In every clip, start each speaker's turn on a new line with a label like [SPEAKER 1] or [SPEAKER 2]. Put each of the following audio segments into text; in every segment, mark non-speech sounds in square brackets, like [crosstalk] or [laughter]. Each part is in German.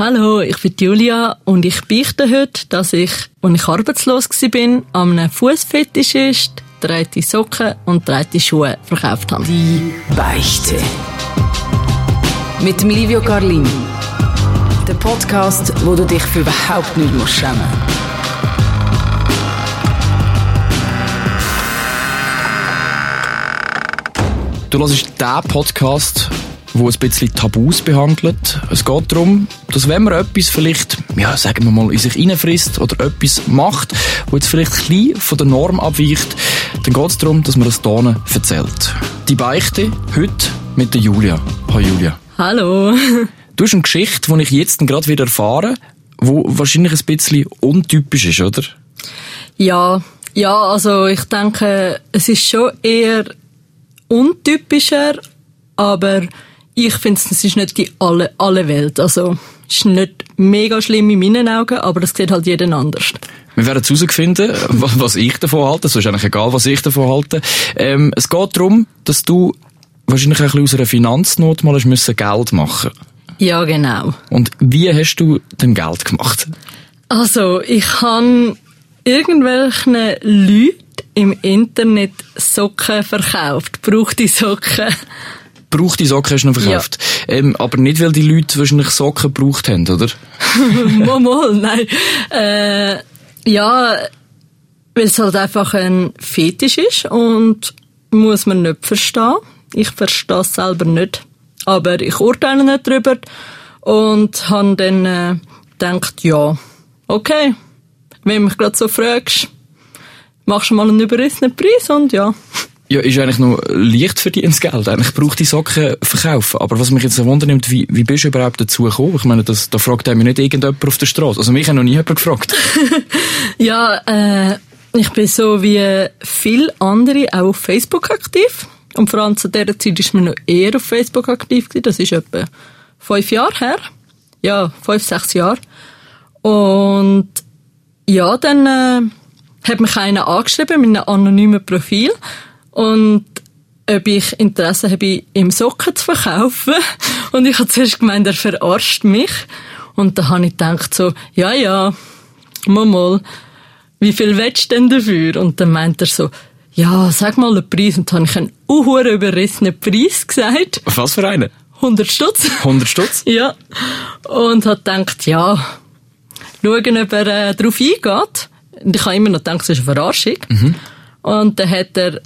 [SPEAKER 1] Hallo, ich bin Julia und ich beichte heute, dass ich, als ich arbeitslos war, an einem Fußfetischist dreite Socken und dreite Schuhe verkauft habe.
[SPEAKER 2] Die Beichte. Mit dem Livio Carlin. Der Podcast, wo du dich für überhaupt nicht musst schämen
[SPEAKER 3] Du hörst den Podcast, wo ein bisschen Tabus behandelt. Es geht darum, dass wenn man etwas vielleicht, ja, sagen wir mal, in sich reinfrisst oder etwas macht, wo jetzt vielleicht ein bisschen von der Norm abweicht, dann geht es darum, dass man das hier erzählt. Die Beichte heute mit der Julia. Hallo Julia.
[SPEAKER 1] Hallo. [laughs]
[SPEAKER 3] Du hast eine Geschichte, die ich jetzt gerade wieder erfahre, wo wahrscheinlich ein bisschen untypisch ist, oder?
[SPEAKER 1] Ja, ja, also ich denke, es ist schon eher untypischer, aber ich finde, es ist nicht die alle, alle Welt. Also, es ist nicht mega schlimm in meinen Augen, aber das sieht halt jeden anders.
[SPEAKER 3] Wir werden herausfinden, was ich davon halte. Es ist eigentlich egal, was ich davon halte. Ähm, es geht darum, dass du wahrscheinlich ein bisschen aus einer Finanznot mal müssen Geld machen
[SPEAKER 1] Ja, genau.
[SPEAKER 3] Und wie hast du denn Geld gemacht?
[SPEAKER 1] Also, ich habe irgendwelchen Leuten im Internet Socken verkauft, brauchte Socken.
[SPEAKER 3] Brauchte Socken hast du noch verkauft. Ja. Ähm, aber nicht, weil die Leute wahrscheinlich Socken gebraucht haben, oder? [laughs]
[SPEAKER 1] mal, nein. Äh, ja, weil es halt einfach ein Fetisch ist und muss man nicht verstehen. Ich verstehe es selber nicht. Aber ich urteile nicht drüber und habe dann äh, gedacht, ja, okay, wenn du mich gerade so fragst, machst du mal einen überrissenen Preis und ja.
[SPEAKER 3] Ja, ist eigentlich noch leicht verdientes Geld. Eigentlich braucht die Socken verkaufen. Aber was mich jetzt wundert, wie, wie bist du überhaupt dazu gekommen? Ich meine, das, da fragt mich nicht irgendjemand auf der Straße. Also mich hat noch nie jemand gefragt. [laughs]
[SPEAKER 1] ja, äh, ich bin so wie viele andere auch auf Facebook aktiv. Und vor allem zu dieser Zeit ist man noch eher auf Facebook aktiv gewesen. Das ist etwa fünf Jahre her. Ja, fünf, sechs Jahre. Und ja, dann äh, hat mich einer angeschrieben mit einem anonymen Profil und ob ich Interesse habe, ihm Socken zu verkaufen. [laughs] Und ich habe zuerst gemeint, er verarscht mich. Und dann habe ich gedacht so, ja, ja, mal mal, wie viel willst du denn dafür? Und dann meint er so, ja, sag mal den Preis. Und dann habe ich einen uhuere überrissenen Preis gesagt.
[SPEAKER 3] Was für einen?
[SPEAKER 1] 100 Stutz.
[SPEAKER 3] 100 Stutz? [laughs]
[SPEAKER 1] ja. Und hat gedacht, ja, schauen, ob er äh, darauf eingeht. Und ich habe immer noch gedacht, das ist eine Verarschung. Mhm. Und dann hat er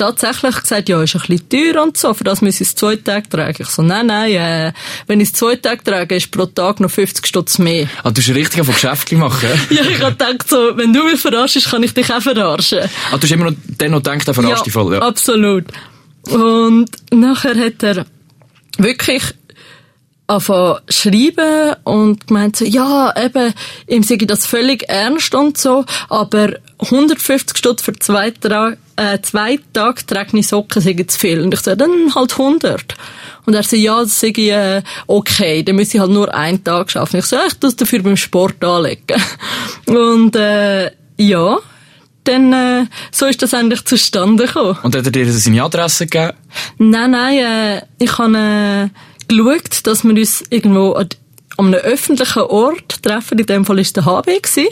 [SPEAKER 1] tatsächlich gesagt, ja, ist ein bisschen teuer und so, für das muss ich es zwei Tage tragen. Ich so, nein, nein, äh, wenn ich es zwei Tage trage, ist pro Tag noch 50 Stutz mehr.
[SPEAKER 3] Ah, du hast richtig von Geschäftchen machen? [laughs]
[SPEAKER 1] ja, ich habe gedacht so, wenn du mich verarschst, kann ich dich auch verarschen.
[SPEAKER 3] Ah, du hast immer noch, den noch gedacht, der verarscht
[SPEAKER 1] ja,
[SPEAKER 3] dich voll, ja.
[SPEAKER 1] absolut. Und nachher hat er wirklich anfangen schreiben und gemeint so, ja, eben, ihm sage ich das völlig ernst und so, aber 150 Stutz für zwei, Tra äh, zwei Tage trage Socken, sage zu viel. Und ich sage, dann halt 100. Und er sagt, ja, das ich, äh, okay, dann müsste ich halt nur einen Tag schaffen. Ich sage, ich das dafür beim Sport anlegen. [laughs] Und, äh, ja, dann, äh, so ist das eigentlich zustande gekommen.
[SPEAKER 3] Und hat er dir seine Adresse gegeben?
[SPEAKER 1] Nein, nein, äh, ich habe, äh, geschaut, dass wir uns irgendwo an einem öffentlichen Ort treffen. In dem Fall war der HB. Gewesen.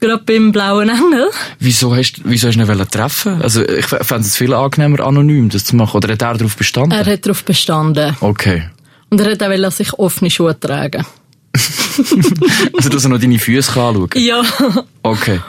[SPEAKER 1] Gerade beim Blauen Engel.
[SPEAKER 3] Wieso hast, wieso hast du ihn treffen Also, ich fände es viel angenehmer, anonym das zu machen. Oder hat er darauf bestanden?
[SPEAKER 1] Er hat darauf bestanden.
[SPEAKER 3] Okay.
[SPEAKER 1] Und er hat auch wollen, sich offene Schuhe tragen. [laughs]
[SPEAKER 3] also, dass er noch deine Füße anschauen kann?
[SPEAKER 1] Ja.
[SPEAKER 3] Okay.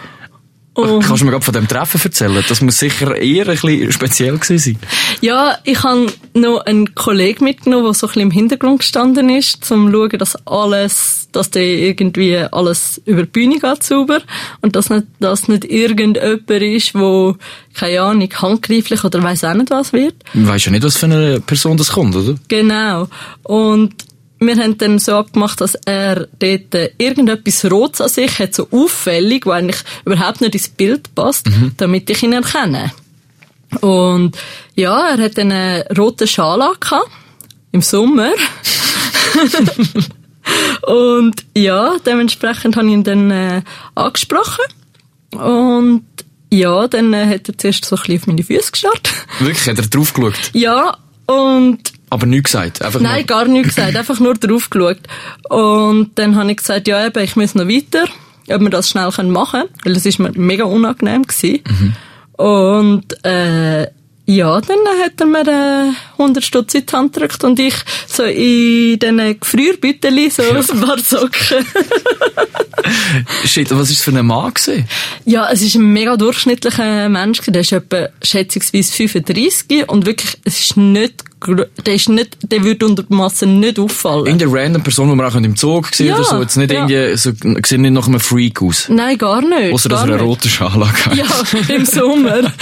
[SPEAKER 3] Und Kannst du mir gerade von dem Treffen erzählen? Das muss sicher eher ein bisschen speziell gewesen sein.
[SPEAKER 1] Ja, ich habe noch einen Kollegen mitgenommen, der so ein bisschen im Hintergrund gestanden ist, zum zu schauen, dass alles, dass der irgendwie alles über die Bühne geht sauber und dass nicht, dass nicht irgendjemand ist, wo keine Ahnung, handgreiflich oder weiss auch nicht was wird.
[SPEAKER 3] Man weiss ja nicht, was für eine Person das kommt, oder?
[SPEAKER 1] Genau. Und wir haben dann so abgemacht, dass er dort irgendetwas Rotes an sich hat, so auffällig, wo eigentlich überhaupt nicht ins Bild passt, mhm. damit ich ihn erkenne. Und ja, er hat einen roten Schal angehabt, im Sommer. [laughs] und ja, dementsprechend habe ich ihn dann äh, angesprochen. Und ja, dann äh, hat er zuerst so ein bisschen auf meine Füße gestarrt.
[SPEAKER 3] Wirklich? Hat er drauf geschaut?
[SPEAKER 1] Ja, und
[SPEAKER 3] Aber nichts gesagt? Einfach
[SPEAKER 1] Nein,
[SPEAKER 3] nur,
[SPEAKER 1] gar nichts gesagt, einfach nur drauf geschaut. Und dann habe ich gesagt, ja eben, ich muss noch weiter, ob wir das schnell machen können, weil es ist mir mega unangenehm gewesen. Und äh, ja, dann hat er mir äh, 100 Stutz in die Hand gedrückt und ich so in diesen Gefrierbüteli so ein paar Socken. [laughs]
[SPEAKER 3] Shit, was ist das für ein Mann gewesen?
[SPEAKER 1] Ja, es ist ein mega durchschnittlicher Mensch. Der ist etwa schätzungsweise 35 und wirklich, es ist nicht, der ist nicht, der würde unter der Masse nicht auffallen.
[SPEAKER 3] Irgendeine random Person, die man auch im Zoo gesehen
[SPEAKER 1] Ja,
[SPEAKER 3] oder so, jetzt nicht
[SPEAKER 1] ja.
[SPEAKER 3] irgendwie, so, sieht nicht nach einem Freak aus.
[SPEAKER 1] Nein, gar nicht.
[SPEAKER 3] Außer dass er
[SPEAKER 1] nicht.
[SPEAKER 3] roten Schal hat.
[SPEAKER 1] Ja, im Sommer. [laughs]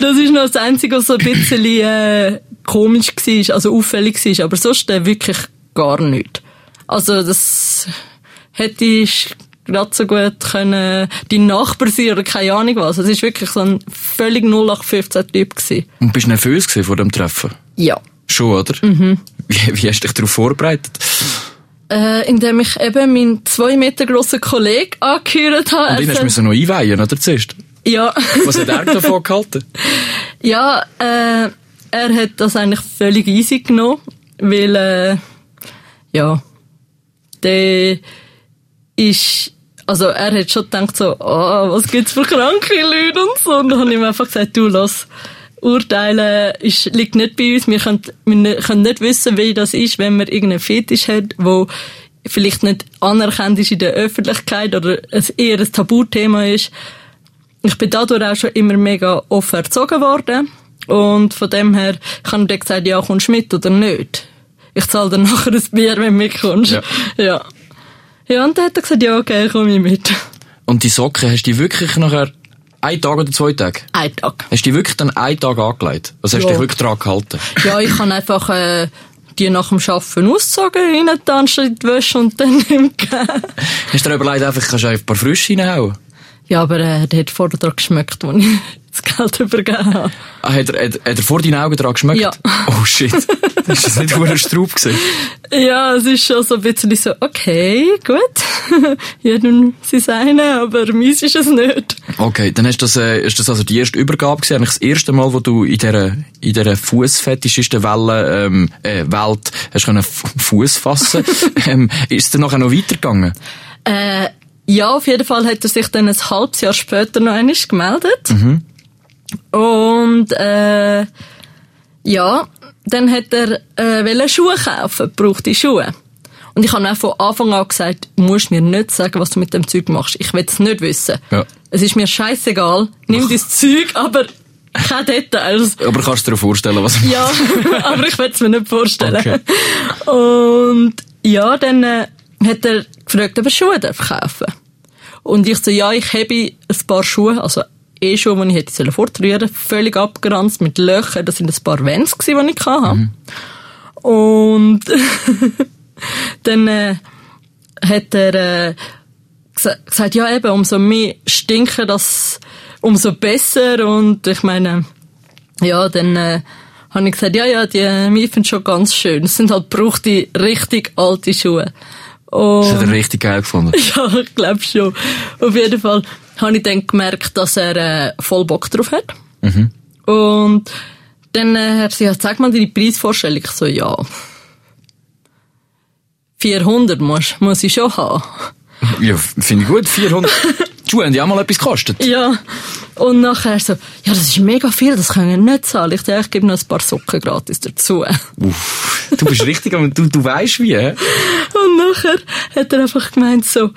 [SPEAKER 1] Das ist noch das Einzige, was so ein bisschen äh, komisch war, also auffällig war. Aber sonst äh, wirklich gar nicht. Also das hätte ich gerade so gut können die Nachbar sein oder keine Ahnung was. Es ist wirklich so ein völlig 0815-Typ gewesen.
[SPEAKER 3] Und bist du nervös vor dem Treffen?
[SPEAKER 1] Ja.
[SPEAKER 3] Schon, oder?
[SPEAKER 1] Mhm.
[SPEAKER 3] Wie, wie hast du dich darauf vorbereitet?
[SPEAKER 1] Äh, indem ich eben meinen zwei Meter grossen Kollegen angehört habe.
[SPEAKER 3] Und ihn hast du noch einweihen, oder? Zuerst.
[SPEAKER 1] ja.
[SPEAKER 3] Was hat er davon gehalten? [laughs]
[SPEAKER 1] Ja, äh, er hat das eigentlich völlig easy genommen, weil, äh, ja, der ist, also er hat schon gedacht so, oh, was gibt's für kranke Leute und so. Und dann habe ich ihm einfach gesagt, du, lass, urteilen ist, liegt nicht bei uns. Wir können, wir ne- können nicht wissen, wie das ist, wenn man irgendeinen Fetisch hat, wo vielleicht nicht anerkannt ist in der Öffentlichkeit oder es eher ein Tabuthema ist. Ich bin dadurch auch schon immer mega offen erzogen worden. Und von dem her ich dann gesagt, ja, kommst du mit oder nicht? Ich zahle dann [laughs] nachher ein Bier, wenn du mitkommst.
[SPEAKER 3] Ja.
[SPEAKER 1] ja. Ja, und dann hat er gesagt, ja, okay, komm ich mit.
[SPEAKER 3] Und die Socken, hast du die wirklich nachher einen Tag oder zwei Tage?
[SPEAKER 1] Ein Tag.
[SPEAKER 3] Hast du die wirklich dann einen Tag angelegt? Also hast du
[SPEAKER 1] Ja.
[SPEAKER 3] dich wirklich dran gehalten?
[SPEAKER 1] Ja, ich kann einfach äh, die nach dem Arbeiten auszogen, reintanschen in die Wäsche und dann [laughs] ihm gegeben.
[SPEAKER 3] Hast du dir überlegt, einfach, kannst du einfach ein paar Frische reinhauen?
[SPEAKER 1] Ja, aber äh, der hat vorher dran geschmeckt, als ich [laughs] das Geld übergeben habe.
[SPEAKER 3] Ah, hat, er, hat, hat er vor deinen Augen dran geschmeckt?
[SPEAKER 1] Ja. [laughs]
[SPEAKER 3] Oh shit. ist das nicht nur ein Straub gewesen?
[SPEAKER 1] Ja, es ist schon so ein bisschen so, okay, gut. Jedem sein seine, aber meins ist es nicht.
[SPEAKER 3] Okay, dann du das, äh, ist das also die erste Übergabe gewesen, eigentlich das erste Mal, wo du in dieser, in dieser Fußfetischisten Welle, ähm, äh, Welt hast können Fu- Fuß fassen. [laughs] ähm, ist es dann nachher noch weitergegangen?
[SPEAKER 1] Äh, ja, auf jeden Fall hat er sich dann ein halbes Jahr später noch einmal gemeldet. Und äh, ja, dann hat er äh, Schuhe kaufen, brauchte Schuhe. Und ich habe auch von Anfang an gesagt, du musst mir nicht sagen, was du mit dem Zeug machst. Ich will es nicht wissen.
[SPEAKER 3] Ja.
[SPEAKER 1] Es ist mir scheißegal, nimm das [laughs] Zeug, aber keine Details.
[SPEAKER 3] Aber kannst du dir vorstellen, was
[SPEAKER 1] Ja, [laughs] aber ich will es mir nicht vorstellen.
[SPEAKER 3] Okay.
[SPEAKER 1] Und ja, dann äh, hat er gefragt, ob er Schuhe darf kaufen Und ich so, ja, ich habe ein paar Schuhe, also E-Schuhe, die ich hätte sollen fortrühren völlig abgeranzt mit Löchern. Das sind ein paar Vans, die ich hatte. Und [laughs] dann äh, hat er äh, gesa- gesagt, ja eben, umso mehr stinken das, umso besser. Und ich meine, ja, dann äh, habe ich gesagt, ja, ja, die äh, wir finden schon ganz schön. Es sind halt brauchte richtig alte Schuhe.
[SPEAKER 3] Das hat er
[SPEAKER 1] Und,
[SPEAKER 3] richtig geil gefunden. [laughs]
[SPEAKER 1] ja, ich glaube schon. Auf jeden Fall habe ich dann gemerkt, dass er äh, voll Bock drauf hat. Und dann äh, hat sie gesagt, sag mal deine Preisvorstellung. Ich so, ja. 400 muss, muss ich schon haben.
[SPEAKER 3] Ja, finde ich gut. 400. [laughs] Die Schuhe haben ja auch mal etwas gekostet.
[SPEAKER 1] Ja. Und nachher so, ja, das ist mega viel, das können wir nicht zahlen. Ich dachte, ich gebe noch ein paar Socken gratis dazu. [laughs]
[SPEAKER 3] Uff. Du bist richtig, aber du, du weißt wie?
[SPEAKER 1] Und nachher hat er einfach gemeint so,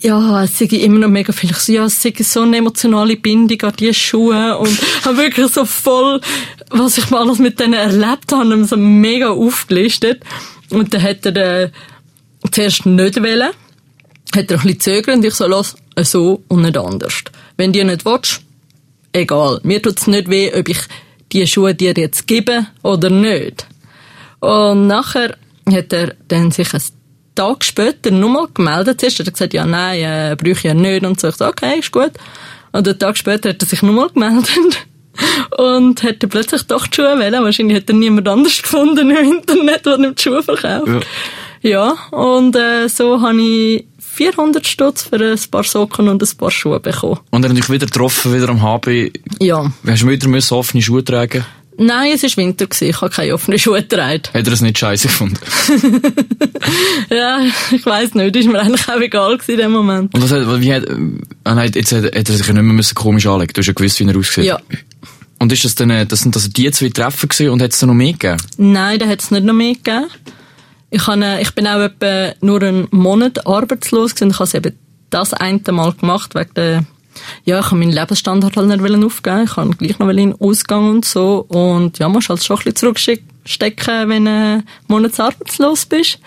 [SPEAKER 1] ja, es sei immer noch mega viel. Ich so, ja, es sei so eine emotionale Bindung an diese Schuhe und habe wirklich so voll, was ich mal alles mit denen erlebt habe, so mega aufgelistet. Und dann hat er äh, zuerst nicht wollen, hat er ein bisschen zögert und ich so, los, so und nicht anders. Wenn du nicht willst, egal. Mir tut's nicht weh, ob ich die Schuhe dir jetzt gebe oder nicht. Und nachher hat er dann sich einen Tag später nochmal gemeldet. Zuerst hat er gesagt, ja, nein, äh, ich ja nicht. Und so, ich so, okay, ist gut. Und einen Tag später hat er sich nochmal gemeldet. [laughs] Und hat dann plötzlich doch die Schuhe wählen. Wahrscheinlich hat er niemand anders gefunden im Internet, der ihm die Schuhe verkauft. Ja, und äh, so habe ich 400 Stutz für ein paar Socken und ein paar Schuhe bekommen.
[SPEAKER 3] Und er hat dich wieder getroffen, wieder am HB.
[SPEAKER 1] Ja.
[SPEAKER 3] Hast du wieder müssen offene Schuhe tragen?
[SPEAKER 1] Nein, es war Winter, gewesen. ich habe keine offenen Schuhe getragen.
[SPEAKER 3] Hat er das nicht scheiße gefunden? [laughs]
[SPEAKER 1] Ja, ich weiss nicht, ist mir eigentlich auch egal gewesen in dem Moment.
[SPEAKER 3] Und was hat, wie hat, ah nein, jetzt hat, hat er sich ja nicht mehr müssen komisch anlegen. Du hast ja gewusst, wie er aussieht.
[SPEAKER 1] Ja.
[SPEAKER 3] Und ist das dann, äh, das sind also die zwei Treffen gewesen und hat es dann noch mehr gegeben?
[SPEAKER 1] Nein, da hat es nicht noch mehr gegeben. Ich, habe, ich bin auch etwa nur einen Monat arbeitslos gewesen. Ich habe es eben das eine Mal gemacht, wegen der, ja, ich habe meinen Lebensstandard halt nicht wollen aufgeben. Ich habe gleich noch in den Ausgang und so. Und ja, musst halt schon ein bisschen zurückstecken, wenn du einen Monat arbeitslos bist.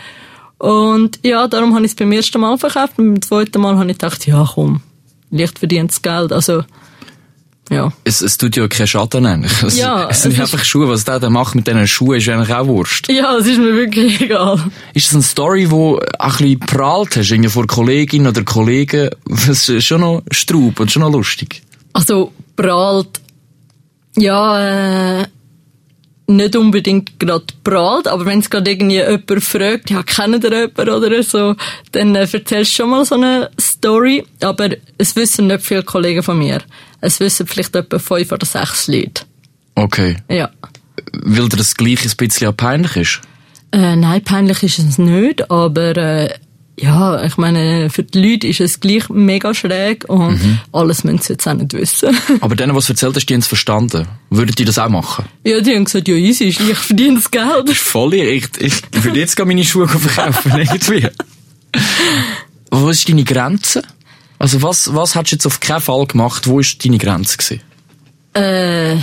[SPEAKER 1] Und ja, darum habe ich es beim ersten Mal verkauft. Und beim zweiten Mal habe ich gedacht, ja komm, leicht verdientes Geld. Also, ja.
[SPEAKER 3] Es, es tut ja keinen Schaden eigentlich. Es,
[SPEAKER 1] Ja,
[SPEAKER 3] es sind
[SPEAKER 1] es
[SPEAKER 3] einfach Schuhe. Was der da macht mit diesen Schuhen, ist eigentlich auch Wurst.
[SPEAKER 1] Ja, es ist mir wirklich [laughs] egal.
[SPEAKER 3] Ist das eine Story, wo ein bisschen prahlt hast, irgendwie vor Kolleginnen oder Kollegen? Das ist schon noch Straub und schon noch lustig.
[SPEAKER 1] Also, prahlt, ja, äh, nicht unbedingt gerade prahlt, aber wenn es gerade irgendwie jemand fragt, ja, kennt ihr jemanden oder so, dann äh, erzählst du schon mal so eine Story, aber es wissen nicht viele Kollegen von mir. Es wissen vielleicht etwa fünf oder sechs Leute.
[SPEAKER 3] Okay.
[SPEAKER 1] Ja.
[SPEAKER 3] Weil dir das gleiche ein bisschen auch peinlich ist?
[SPEAKER 1] Äh, nein, peinlich ist es nicht, aber äh, ja, ich meine, für die Leute ist es gleich mega schräg und alles müssen sie jetzt auch nicht wissen. [laughs]
[SPEAKER 3] Aber denen, was du erzählt hast, die haben es verstanden. Würden die das auch machen?
[SPEAKER 1] ja, die haben gesagt, ja, easy, ist leicht verdientes Geld.
[SPEAKER 3] Das ist voll ich, ich würde jetzt gerne meine Schuhe verkaufen, [laughs] irgendwie. Wo ist deine Grenze? Also was, was hättest du jetzt auf keinen Fall gemacht? Wo ist deine Grenze gewesen?
[SPEAKER 1] Äh,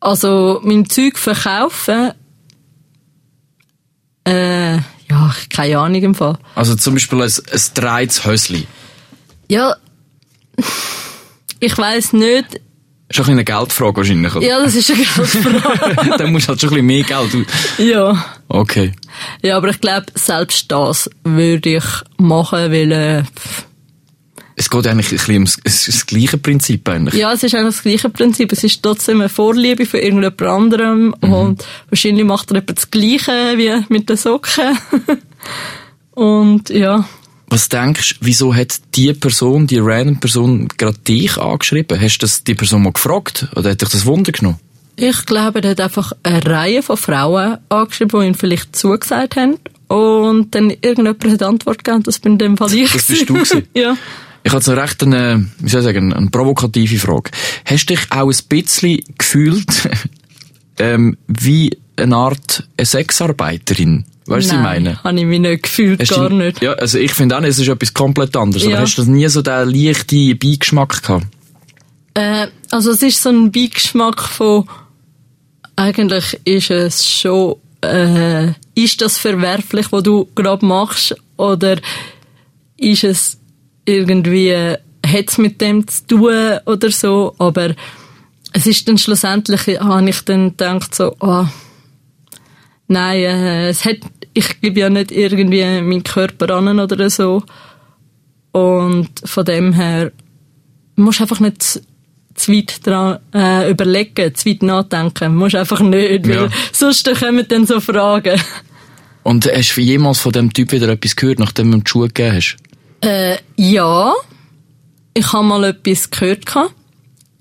[SPEAKER 1] also, mein Zeug verkaufen, äh, ja, keine Ahnung im Fall.
[SPEAKER 3] Also zum Beispiel ein, ein dreites Hösli.
[SPEAKER 1] Ja, ich weiss nicht,
[SPEAKER 3] Ist auch ein bisschen eine Geldfrage wahrscheinlich, oder?
[SPEAKER 1] ja, das ist eine [laughs] Geldfrage.
[SPEAKER 3] Dann musst du halt schon ein bisschen mehr Geld...
[SPEAKER 1] ja.
[SPEAKER 3] Okay.
[SPEAKER 1] Ja, aber ich glaube, selbst das würde ich machen, weil, äh,
[SPEAKER 3] Es geht eigentlich ein bisschen ums ist das gleiche Prinzip eigentlich.
[SPEAKER 1] ja, es ist eigentlich das gleiche Prinzip. Es ist trotzdem eine Vorliebe für irgendjemand anderem und wahrscheinlich macht er etwa das Gleiche wie mit den Socken. [laughs] und ja,
[SPEAKER 3] Was denkst du, wieso hat die Person, die random Person, gerade dich angeschrieben? Hast du das die Person mal gefragt? Oder hat dich das Wunder genommen?
[SPEAKER 1] Ich glaube, er hat einfach eine Reihe von Frauen angeschrieben, die ihm vielleicht zugesagt haben. Und dann irgendjemand hat Antwort gegeben, das bin in dem Fall ich.
[SPEAKER 3] Das bist du gewesen? [laughs]
[SPEAKER 1] ja.
[SPEAKER 3] Ich jetzt noch recht eine, wie soll ich sagen, eine provokative Frage. Hast du dich auch ein bisschen gefühlt, [laughs] ähm, wie eine Art eine Sexarbeiterin? Weißt du, was ich meine?
[SPEAKER 1] Habe ich mich nicht gefühlt,
[SPEAKER 3] Hast
[SPEAKER 1] gar
[SPEAKER 3] du-
[SPEAKER 1] nicht.
[SPEAKER 3] Ja, also ich finde auch nicht, es ist etwas komplett anderes.
[SPEAKER 1] Ja.
[SPEAKER 3] Aber hast du nie so den leichten Beigeschmack gehabt?
[SPEAKER 1] Äh, also es ist so ein Beigeschmack von, eigentlich ist es schon, äh, ist das verwerflich, was du gerade machst, oder ist es irgendwie, äh, hat es mit dem zu tun oder so, aber es ist dann schlussendlich, habe ich dann gedacht so, ah, nein, äh, es hat, ich gebe ja nicht irgendwie meinen Körper an oder so, und von dem her, musst einfach nicht zu- weit dran äh, überlegen, zu weit nachdenken. Du musst einfach nicht, weil
[SPEAKER 3] Ja.
[SPEAKER 1] sonst kommen dann so Fragen.
[SPEAKER 3] Und hast du jemals von dem Typ wieder etwas gehört, nachdem du ihm die Schuhe gegeben hast?
[SPEAKER 1] Äh, ja, ich habe mal etwas gehört.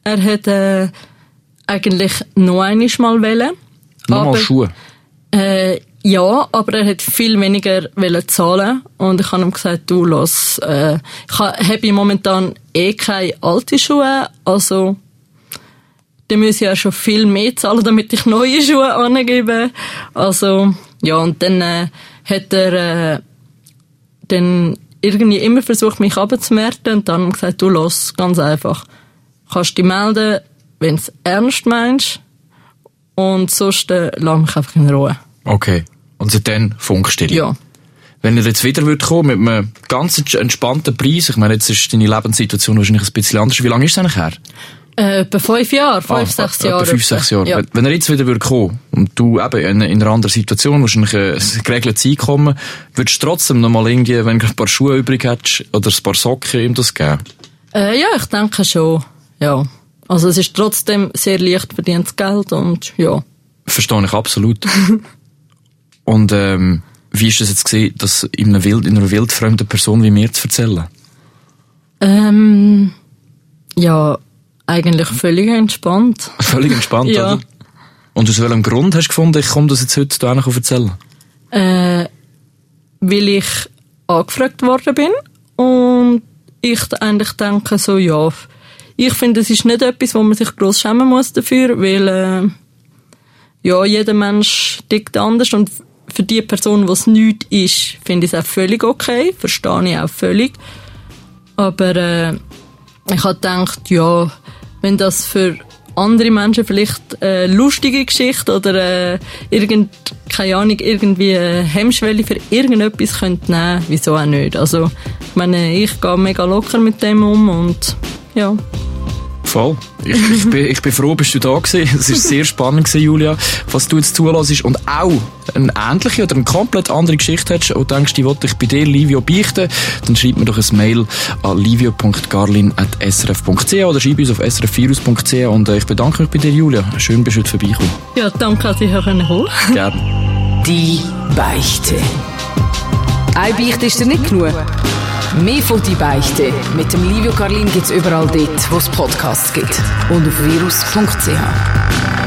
[SPEAKER 1] Er hat äh, eigentlich noch einmal mal wollen.
[SPEAKER 3] Nochmal Schuhe.
[SPEAKER 1] Äh, ja, aber er hat viel weniger zahlen und ich habe ihm gesagt, du los, äh, ich ha- habe momentan eh keine alte Schuhe, also dann muss ich ja schon viel mehr zahlen, damit ich neue Schuhe angebe. Also ja, und dann äh, hat er äh, dann irgendwie immer versucht, mich abzumärten und dann gesagt, du los, ganz einfach, kannst dich melden, wenn du es ernst meinst und sonst äh, lass mich einfach in Ruhe.
[SPEAKER 3] Okay. Und seitdem Funkstille.
[SPEAKER 1] Ja.
[SPEAKER 3] Wenn er jetzt wieder würde kommen mit einem ganz ents- entspannten Preis, ich meine, jetzt ist deine Lebenssituation wahrscheinlich ein bisschen anders. Wie lange ist es eigentlich her?
[SPEAKER 1] Äh, etwa fünf Jahre, fünf,
[SPEAKER 3] Ah,
[SPEAKER 1] sechs
[SPEAKER 3] etwa
[SPEAKER 1] Jahre.
[SPEAKER 3] Fünf,
[SPEAKER 1] etwa.
[SPEAKER 3] sechs Jahre.
[SPEAKER 1] Ja.
[SPEAKER 3] Wenn- er jetzt wieder würde kommen und du eben in, in einer anderen Situation, wahrscheinlich äh, [laughs] ein geregeltes Einkommen, würdest du trotzdem noch mal irgendwie, wenn du ein paar Schuhe übrig hättest, oder ein paar Socken ihm das geben?
[SPEAKER 1] Äh, ja, ich denke schon. Ja. Also es ist trotzdem sehr leicht verdientes Geld und ja.
[SPEAKER 3] Verstehe ich absolut. [laughs] und ähm, wie ist das jetzt gesehen, das in einer, wild, in einer wildfremden Person wie mir zu erzählen?
[SPEAKER 1] Ähm, ja, Eigentlich völlig entspannt. [laughs]
[SPEAKER 3] Völlig entspannt,
[SPEAKER 1] Ja.
[SPEAKER 3] oder? Und aus welchem Grund hast du gefunden, ich komme das jetzt heute da noch erzählen?
[SPEAKER 1] Äh, weil ich angefragt worden bin und ich eigentlich denke so, ja, ich finde, es ist nicht etwas, wo man sich groß schämen muss dafür, weil äh, ja, jeder Mensch tickt anders und für die Person, was nichts ist, finde ich es auch völlig okay, verstehe ich auch völlig. Aber äh, ich habe gedacht, ja, wenn das für andere Menschen vielleicht eine lustige Geschichte oder äh, irgend, keine Ahnung, irgendwie eine Hemmschwelle für irgendetwas könnte nehmen, wieso auch nicht. Also, ich meine, ich gehe mega locker mit dem um und ja.
[SPEAKER 3] Voll. Ich, ich, bin, ich bin froh, bist du da gewesen. Es war sehr spannend gewesen, Julia, was du jetzt zulässt und auch eine ähnliche oder eine komplett andere Geschichte hast und denkst, die wollte ich bei dir, Livio, beichten, dann schreib mir doch ein Mail an livio.garlin.srf.ch oder schreib uns auf srfvirus.ch und äh, ich bedanke mich bei dir, Julia. Schön, bist du heute vorbeigekommen.
[SPEAKER 1] Ja, danke, dass ich hier holen konnte.
[SPEAKER 3] Gerne.
[SPEAKER 2] Die Beichte. Eine Beichte ist dir nicht genug. Mehr von «Die Beichte» mit dem Livio Carlin gibt's überall dort, wo es Podcasts gibt. Und auf virus.ch.